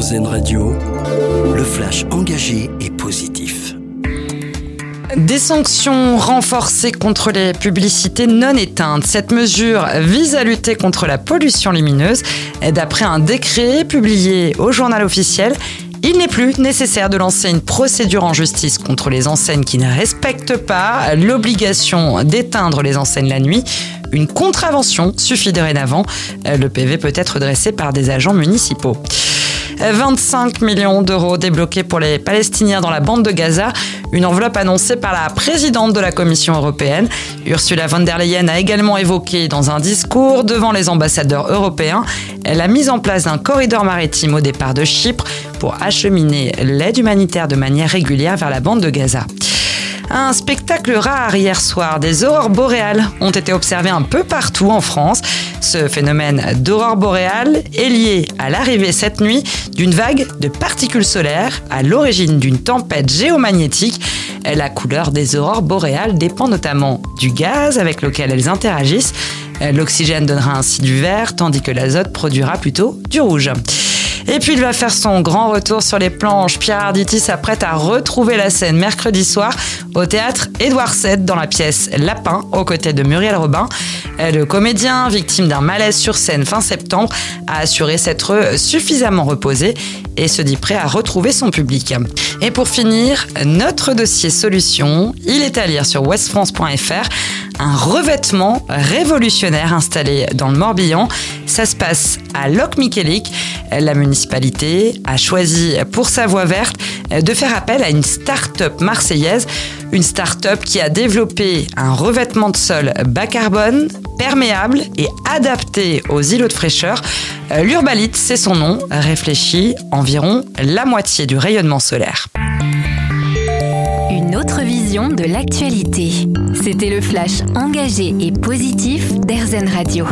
Radio, le flash engagé et positif. Des sanctions renforcées contre les publicités non éteintes. Cette mesure vise à lutter contre la pollution lumineuse. D'après un décret publié au journal officiel, il n'est plus nécessaire de lancer une procédure en justice contre les enseignes qui ne respectent pas l'obligation d'éteindre les enseignes la nuit. Une contravention suffit dorénavant. Le PV peut être dressé par des agents municipaux. 25 millions d'euros débloqués pour les Palestiniens dans la bande de Gaza, une enveloppe annoncée par la présidente de la Commission européenne. Ursula von der Leyen a également évoqué dans un discours devant les ambassadeurs européens la mise en place d'un corridor maritime au départ de Chypre pour acheminer l'aide humanitaire de manière régulière vers la bande de Gaza. Un spectacle rare hier soir. Des aurores boréales ont été observées un peu partout en France. Ce phénomène d'aurore boréale est lié à l'arrivée cette nuit d'une vague de particules solaires à l'origine d'une tempête géomagnétique. La couleur des aurores boréales dépend notamment du gaz avec lequel elles interagissent. L'oxygène donnera ainsi du vert, tandis que l'azote produira plutôt du rouge. Et puis il va faire son grand retour sur les planches. Pierre Arditi s'apprête à retrouver la scène mercredi soir au théâtre Édouard VII dans la pièce Lapin aux côtés de Muriel Robin. Le comédien, victime d'un malaise sur scène fin septembre, a assuré s'être suffisamment reposé et se dit prêt à retrouver son public. Et pour finir, notre dossier solution, il est à lire sur westfrance.fr un revêtement révolutionnaire installé dans le Morbihan. Ça se passe à Loc-Miquelic. La municipalité a choisi pour sa voie verte de faire appel à une start-up marseillaise, une start-up qui a développé un revêtement de sol bas carbone, perméable et adapté aux îlots de fraîcheur. L'urbalite, c'est son nom, réfléchit environ la moitié du rayonnement solaire. Une autre vision de l'actualité. C'était le flash engagé et positif d'Airzen Radio.